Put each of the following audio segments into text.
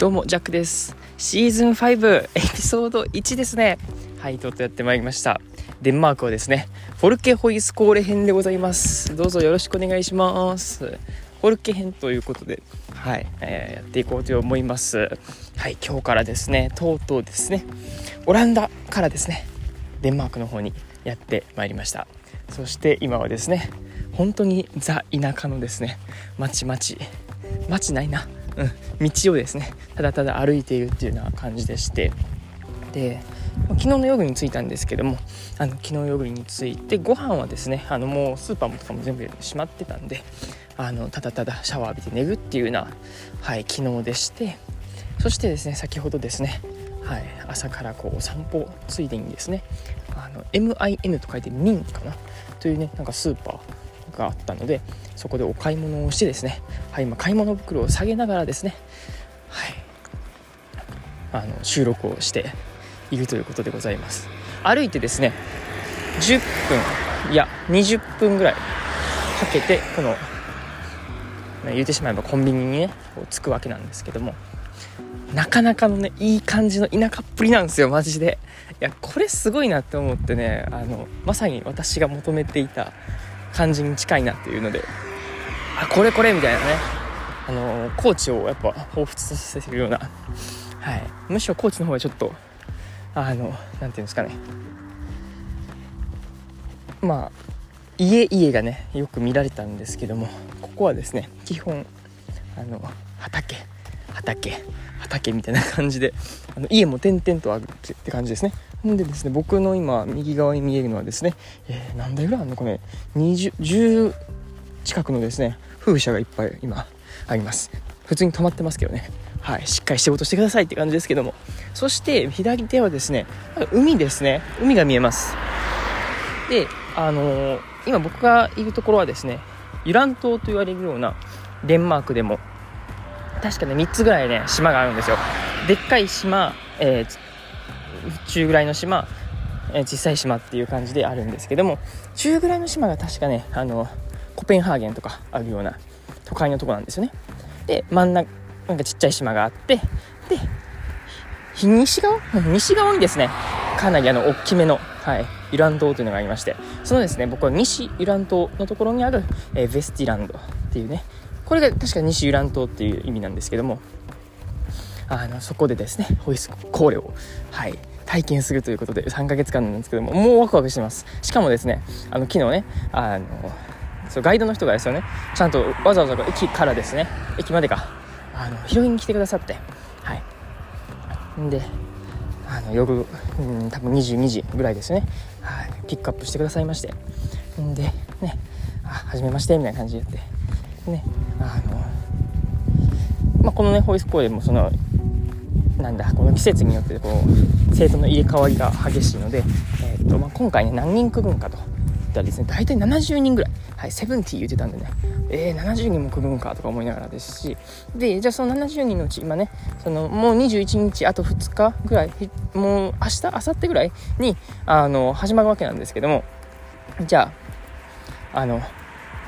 どうも、ジャックです。シーズン5、エピソード1ですね。はい、とうとうやってまいりました。デンマークはですね、フォルケホイスコーレ編でございます。どうぞよろしくお願いします。フォルケ編ということで、はい、えー、やっていこうと思います。はい、今日からですね、とうとうですね、オランダからですね、デンマークの方にやってまいりました。そして今はですね、本当にザ田舎のですね、町々、町ないな。うん、道をですねただただ歩いているっていうような感じでしてで昨日の夜に着いたんですけどもあの昨日夜に着いてご飯はですねあのもうスーパーもとかも全部閉まってたんであのただただシャワー浴びて寝るっていうような、はい、昨日でしてそしてですね先ほどですね、はい、朝からこう散歩ついでにですねあの MIN と書いてミンかな？というねなんかスーパーがあったのでそこでお買い物をしてですね、はい、今買い物袋を下げながらですね、はい、あの収録をしているということでございます。歩いてですね10分いや20分ぐらいかけてこの言うてしまえばコンビニにねこう着くわけなんですけどもなかなかのねいい感じの田舎っぷりなんですよマジで。いやこれすごいなって思ってねあのまさに私が求めていた感じに近いなっていうのであこれこれみたいなね。あの高知をやっぱ彷彿させるような、はい、むしろ高知の方がちょっとあの何て言うんですかね。まあ家々がねよく見られたんですけどもここはですね基本あの畑畑畑みたいな感じであの家も点々とあるって感じですね。でですね僕の今右側に見えるのはですね、えー、何台ぐらいあるの？これ20 10近くのですね風車がいっぱい今あります。普通に止まってますけどね。はいしっかり仕事してくださいって感じですけども。そして左手はですね海ですね。海が見えます。であのー、今僕がいるところはですねユラン島と言われるようなデンマークでも確かね3つぐらいね島があるんですよ。でっかい島、えー、中ぐらいの島、えー、小さい島っていう感じであるんですけども中ぐらいの島が確かねあのコペンハーゲンとかあるような都会のとこなんですよね。で真ん中なんかちっちゃい島があってで西側？西側にですねかなりあの大きめの、はい、イラン島というのがありましてそのですね僕は西イラン島のところにある、えー、ベスティランドっていうねこれが確か西イラン島っていう意味なんですけどもあのそこでですねホイスコーレを、はい、体験するということで3ヶ月間なんですけどももうワクワクしてます。しかもですねあの昨日ねあのそうガイドの人がですよねちゃんとわざわざ駅からですね駅までかあの拾いに来てくださってはい。んであの夜、うん、多分22時ぐらいですね、はい、ピックアップしてくださいまして。んでねあ初めましてみたいな感じで言ってねあのまあ、このねホイスコーレもそのなんだこの季節によってこう生徒の入れ替わりが激しいので、えーとまあ、今回ね何人来るんかといったらですね大体70人ぐらい、はい、70言ってたんでね。えー、70人も来るんかとか思いながらですし。でじゃあその70人のうち今ねそのもう21日あと2日ぐらいもう明日明後日ぐらいにあの始まるわけなんですけども。じゃああの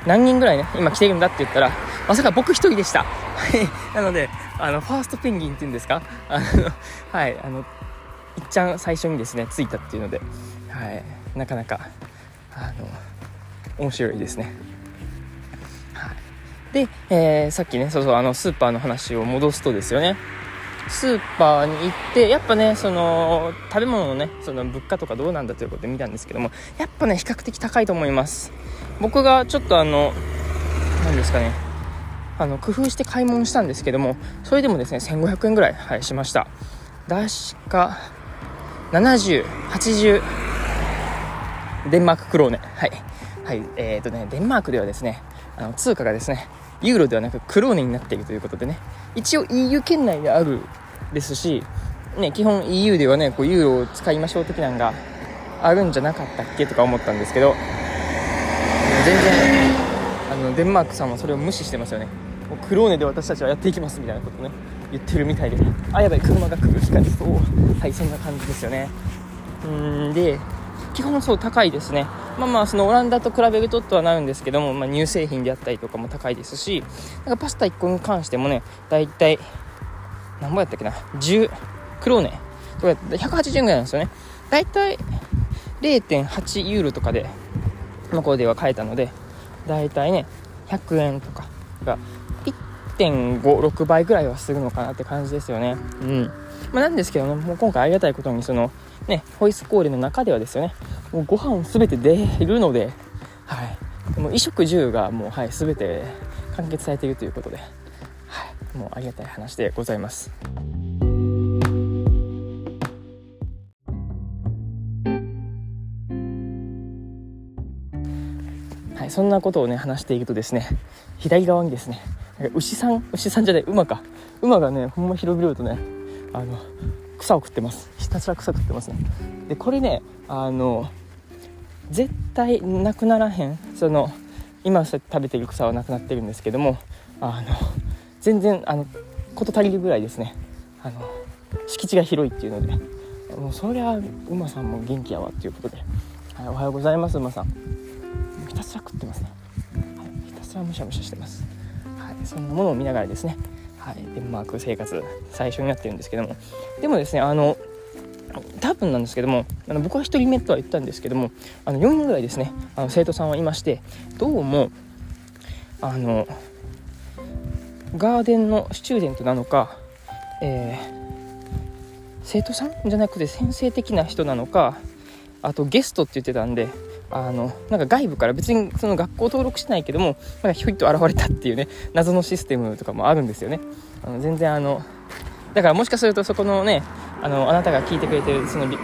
何人ぐらいね今来てるんだって言ったらまさか僕一人でした。なのであのファーストペンギンっていうんですか？あのはいあのいっちゃん最初にですね着いたっていうので、はい、なかなかあの面白いですね。はい、で、えー、さっきねそうそうあのスーパーの話を戻すとですよね。スーパーに行ってやっぱねその食べ物のねその物価とかどうなんだということで見たんですけどもやっぱね比較的高いと思います。僕がちょっとあの何ですかね。あの工夫して買い物したんですけどもそれでもですね1500円ぐらい、はい、しました。確か7080デンマーククローネ。はい。はいえーとねデンマークではですねあの通貨がですねユーロではなくクローネになっているということでね。一応 EU 圏内であるですし、ね、基本 EU ではねこうユーロを使いましょう的なのがあるんじゃなかったっけとか思ったんですけど全然あのデンマークさんはそれを無視してますよね。もうクローネで私たちはやっていきますみたいなことね言ってるみたいで。あやばい車が来る。光そうはいそんな感じですよね。うんで基本そう高いですね。まあまあそのオランダと比べるととはなるんですけども、まあ、乳製品であったりとかも高いですしなんかパスタ1個に関してもねだいたい何ぼやったっけな？10クローネ。とか180円ぐらいなんですよね。だいたい0.8ユーロとかで向こうでは買えたのでだいたいね100円とかが1.56倍ぐらいはするのかなって感じですよね。うん。まあ、なんですけどねもう今回ありがたいことにそのねホイスコーレの中ではですよねもうご飯全て出るのではい。もう衣食住がもうはい全て完結されているということで、はい、もうありがたい話でございます。そんなことをね話していくとですね左側にですね牛さん牛さんじゃない馬か。馬がねほんま広々とねあの草を食ってます。ひたすら草食ってますね。でこれねあの絶対なくならへんその今食べてる草はなくなってるんですけどもあの全然あの事足りるぐらいですね。あの敷地が広いっていうので。もうそりゃ馬さんも元気やわっていうことで、はい、おはようございます馬さん。ひたすら食ってますね、はい、ひたすらむしゃむしゃしてます、はい、そんなものを見ながらですね。はい、デンマーク生活最初になってるんですけども。でもですねあの多分なんですけどもあの僕は1人目とは言ったんですけどもあの4人ぐらいですねあの生徒さんはいましてどうもあのガーデンのスチューデントなのか、えー、生徒さんじゃなくて先生的な人なのかあとゲストって言ってたんであのなんか外部から別にその学校登録してないけどもなんかひょいっと現れたっていうね謎のシステムとかもあるんですよね。あの全然あのだからもしかするとそこのねあのあなたが聞いてくれてるそのね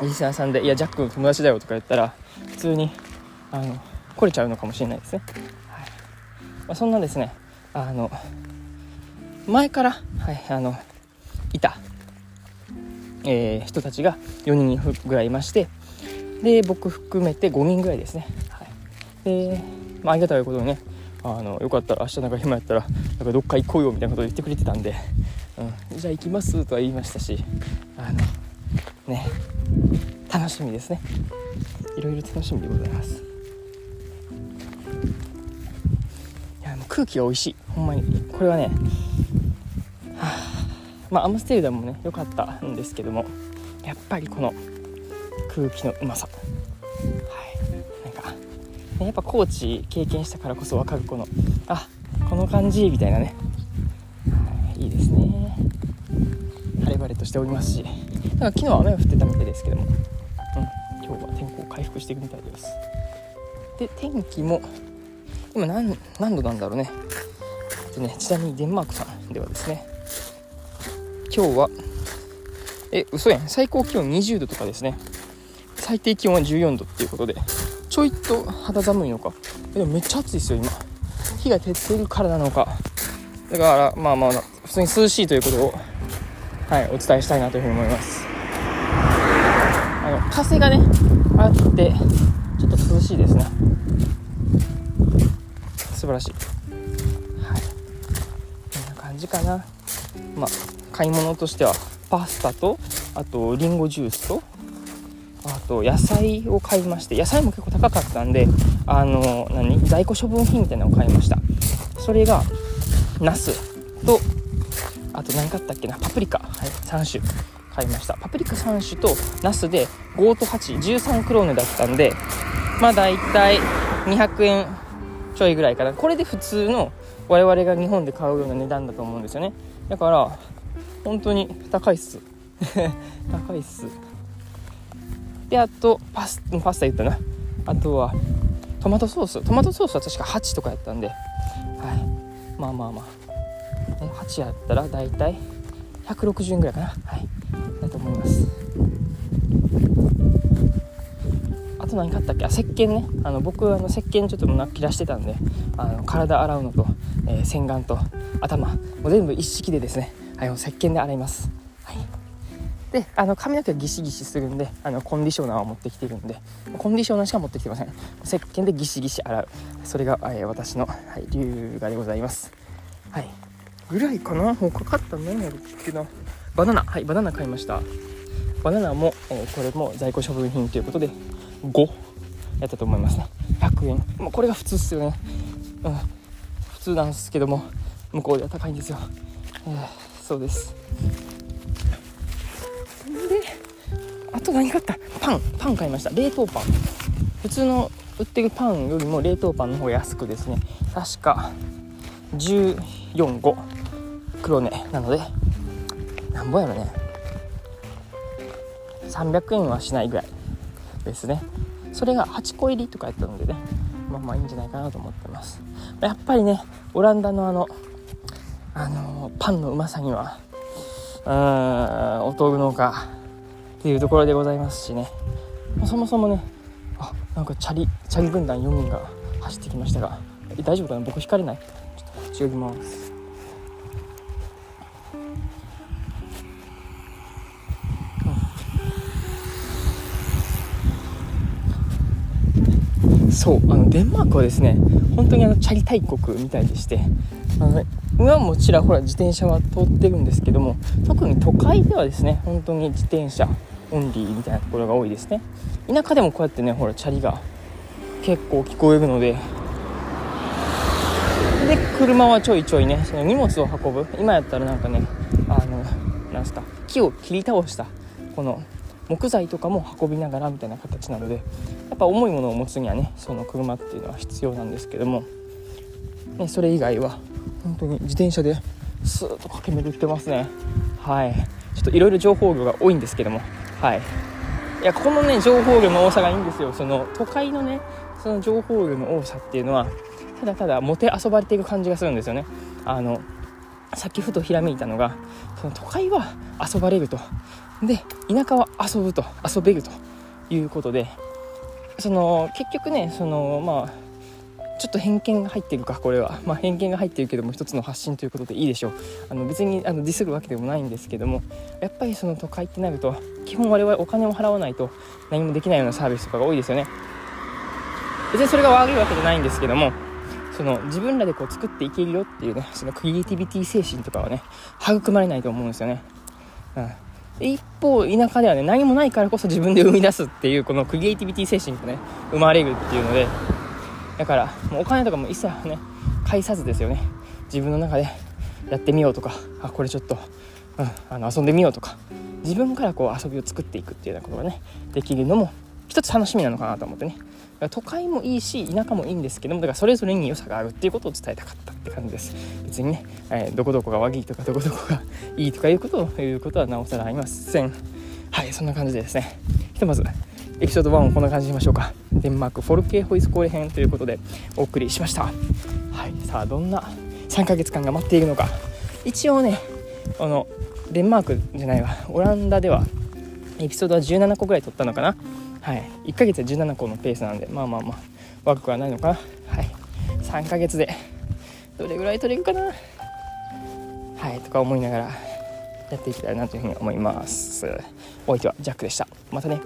リスナーさんで「いやジャックの友達だよ」とか言ったら普通にあの来れちゃうのかもしれないですね、はい。まあ、そんなですね。あの前から、はい、あのいた、えー、人たちが4人ぐらいいましてで僕含めて5人ぐらいですね、はい、で、まあ、ありがたいことにねあのよかったら明日なんか暇やったらなんかどっか行こうよみたいなことを言ってくれてたんで、うん、じゃあ行きますとは言いましたしあのね楽しみですね。いろいろ楽しみでございます。いやもう空気が美味しい。ほんまに。これはね、はあ、まあアムステルダムもね良かったんですけどもやっぱりこの空気のうまさ。はい。なんか、ね、やっぱ高知経験したからこそ分かるこのあこの感じみたいなね、はい、いいですね。晴れ晴れとしておりますし。なんか昨日雨が降ってたみたいですけども、うん、今日は天候回復していくみたいです。で天気も今何何度なんだろうね。でねちなみにデンマークさんではですね。今日はえ嘘やん。最高気温20度とかですね。最低気温は14度っていうことでちょいと肌寒いのか。でもめっちゃ暑いですよ今。火が照ってるからなのか。だからまあまあ普通に涼しいということをはいお伝えしたいなというふうに思います。あの風がねあってちょっと涼しいですね。素晴らしい。はい。こんな感じかな。まあ買い物としてはパスタとあとりんごジュースとと野菜を買いまして野菜も結構高かったんであの何？在庫処分品みたいなのを買いました。それがナスとあと何買ったっけな？パプリカ、はい、3種買いました。パプリカ3種とナスで5と813クローネだったんでまあ大体200円ちょいぐらいかな。これで普通の我々が日本で買うような値段だと思うんですよね。だから本当に高いっす。高いっす。であとパスパスタ言ったな。あとはトマトソース。トマトソースは確か8とかやったんで、はい、まあまあまあ、ね、8やったら大体160円ぐらいかな。はい。だと思います。あと何買ったっけ？あ石鹸ね。あの僕あの石鹸ちょっとな切らしてたんで。あの体洗うのと、えー、洗顔と頭。もう全部一式でですね、はい、石鹸で洗います。であの髪の毛がギシギシするんであのコンディショナーを持ってきてるんでコンディショナーしか持ってきてません。石鹸でギシギシ洗う。それが、えー、私の、はい、龍河でございます。はい。ぐらいかな？他買った何やるっけなバナナ。はいバナナ買いました。バナナも、えー、これも在庫処分品ということで5やったと思います。ね100円、まあ、これが普通っすよね。うん。普通なんですけども向こうでは高いんですよ、えー、そうです。であと何買った？パンパン買いました。冷凍パン。普通の売ってるパンよりも冷凍パンの方が安くですね。確か145黒根。なのでなんぼやろね。300円はしないぐらいですね。それが8個入りとかやったのでね。まあまあいいんじゃないかなと思ってます。やっぱりねオランダのあのあのパンのうまさにはうんお豆腐農家っていうところでございますしね。そもそもねあなんかチャリチャリ軍団4人が走ってきましたが大丈夫かな？僕引かれない。ちょっと立ち寄ります。そうあのデンマークはですね本当にあのチャリ大国みたいでしてあの、今もちらほら自転車は通ってるんですけども特に都会ではですね本当に自転車オンリーみたいなところが多いですね。田舎でもこうやってねほらチャリが結構聞こえるのでで車はちょいちょいねその荷物を運ぶ。今やったらなんかねあのなんすか木を切り倒したこの木材とかも運びながらみたいな形なのでやっぱ重いものを持つにはねその車っていうのは必要なんですけども、ね、それ以外は本当に自転車でスーッと駆け巡ってますね。はい。ちょっといろいろ情報量が多いんですけども。はい。いやこのね情報量の多さがいいんですよ。その都会のねその情報量の多さっていうのはただただもて遊ばれていく感じがするんですよね。あのさっきふとひらめいたのがその都会は遊ばれると。で田舎は遊ぶと。遊べるということでその結局ねそのまあちょっと偏見が入ってるかこれは、まあ、偏見が入ってるけども一つの発信ということでいいでしょう。あの別にあのディスるわけでもないんですけどもやっぱりその都会ってなると基本我々お金を払わないと何もできないようなサービスとかが多いですよね。別にそれが悪いわけじゃないんですけどもその自分らでこう作っていけるよっていうねそのクリエイティビティ精神とかはね育まれないと思うんですよね、うん。一方田舎ではね何もないからこそ自分で生み出すっていうこのクリエイティビティ精神がね生まれるっていうのでだからもうお金とかも一切ね介さずですよね。自分の中でやってみようとかあこれちょっと、うん、あの遊んでみようとか。自分からこう遊びを作っていくっていうようなことがねできるのも一つ楽しみなのかなと思ってね。都会もいいし田舎もいいんですけどもだからそれぞれに良さがあるっていうことを伝えたかったって感じです。別にね、えー、どこどこが悪いとかどこどこがいいとかいうことをいうことはなおさらありません。はいそんな感じでですね。ひとまずエピソード1をこんな感じにしましょうか。デンマークフォルケーホイスコーレ編ということでお送りしました。はいさあどんな3ヶ月間が待っているのか。一応ねあのデンマークじゃないわオランダではエピソードは17個ぐらい撮ったのかな。はい。1ヶ月で17個のペースなんでまあまあまあ悪くはないのかな。はい。3ヶ月でどれぐらい取れるかな。はいとか思いながらやっていきたいなというふうに思います。お相手はジャックでした。またね。